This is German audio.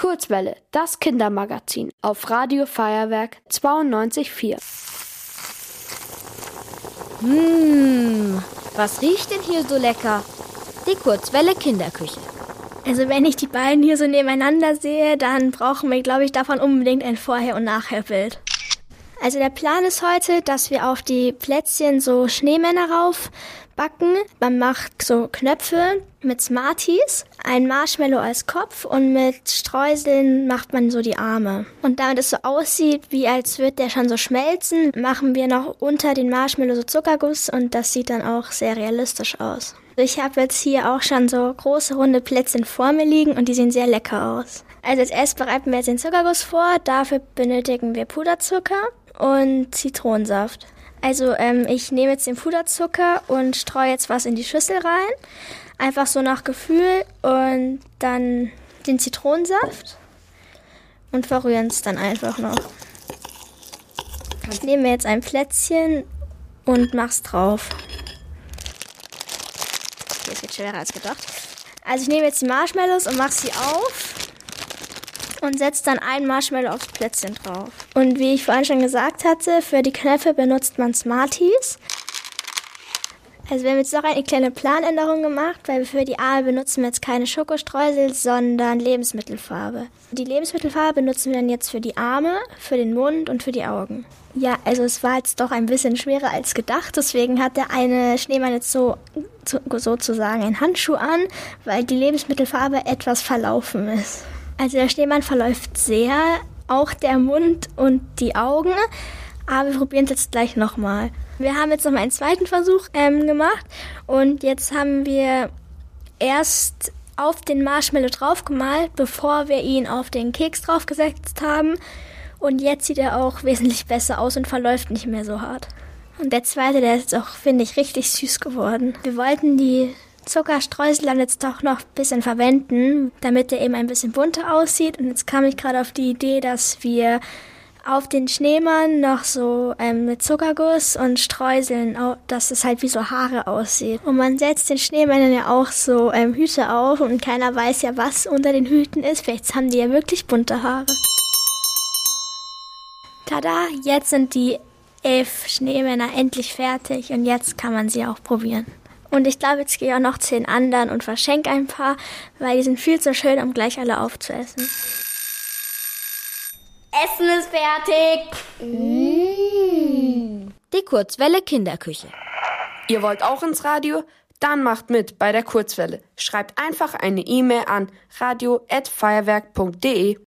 Kurzwelle, das Kindermagazin auf Radio Feuerwerk 92.4. Mmh, was riecht denn hier so lecker? Die Kurzwelle Kinderküche. Also wenn ich die beiden hier so nebeneinander sehe, dann brauchen wir, glaube ich, davon unbedingt ein Vorher- und Nachherbild. Also der Plan ist heute, dass wir auf die Plätzchen so Schneemänner raufbacken. Man macht so Knöpfe mit Smarties, ein Marshmallow als Kopf und mit Streuseln macht man so die Arme. Und damit es so aussieht, wie als würde der schon so schmelzen, machen wir noch unter den Marshmallow so Zuckerguss und das sieht dann auch sehr realistisch aus. Ich habe jetzt hier auch schon so große runde Plätzchen vor mir liegen und die sehen sehr lecker aus. Also als erstes bereiten wir jetzt den Zuckerguss vor. Dafür benötigen wir Puderzucker und Zitronensaft. Also ähm, ich nehme jetzt den Puderzucker und streue jetzt was in die Schüssel rein. Einfach so nach Gefühl und dann den Zitronensaft und verrühren es dann einfach noch. Ich nehme jetzt ein Plätzchen und mach's drauf. Okay, es wird schwerer als gedacht. Also ich nehme jetzt die Marshmallows und mache sie auf und setze dann ein Marshmallow aufs Plätzchen drauf. Und wie ich vorhin schon gesagt hatte, für die Knöpfe benutzt man Smarties. Also wir haben jetzt noch eine kleine Planänderung gemacht, weil für die Arme benutzen wir jetzt keine Schokostreusel, sondern Lebensmittelfarbe. Die Lebensmittelfarbe benutzen wir dann jetzt für die Arme, für den Mund und für die Augen. Ja, also es war jetzt doch ein bisschen schwerer als gedacht, deswegen hat der eine Schneemann jetzt so sozusagen einen Handschuh an, weil die Lebensmittelfarbe etwas verlaufen ist. Also der Schneemann verläuft sehr, auch der Mund und die Augen. Aber wir probieren es jetzt gleich nochmal. Wir haben jetzt nochmal einen zweiten Versuch ähm, gemacht und jetzt haben wir erst auf den Marshmallow draufgemalt, bevor wir ihn auf den Keks draufgesetzt haben. Und jetzt sieht er auch wesentlich besser aus und verläuft nicht mehr so hart. Und der zweite, der ist auch, finde ich, richtig süß geworden. Wir wollten die Zuckerstreusel dann jetzt doch noch ein bisschen verwenden, damit der eben ein bisschen bunter aussieht. Und jetzt kam ich gerade auf die Idee, dass wir auf den Schneemann noch so ähm, mit Zuckerguss und Streuseln, dass es halt wie so Haare aussieht. Und man setzt den Schneemännern ja auch so ähm, Hüte auf und keiner weiß ja, was unter den Hüten ist. Vielleicht haben die ja wirklich bunte Haare. Tada, jetzt sind die elf Schneemänner endlich fertig und jetzt kann man sie auch probieren. Und ich glaube, jetzt gehe ich auch noch zehn anderen und verschenke ein paar, weil die sind viel zu schön, um gleich alle aufzuessen. Essen ist fertig. Mmh. Die Kurzwelle Kinderküche. Ihr wollt auch ins Radio? Dann macht mit bei der Kurzwelle. Schreibt einfach eine E-Mail an radio@feuerwerk.de.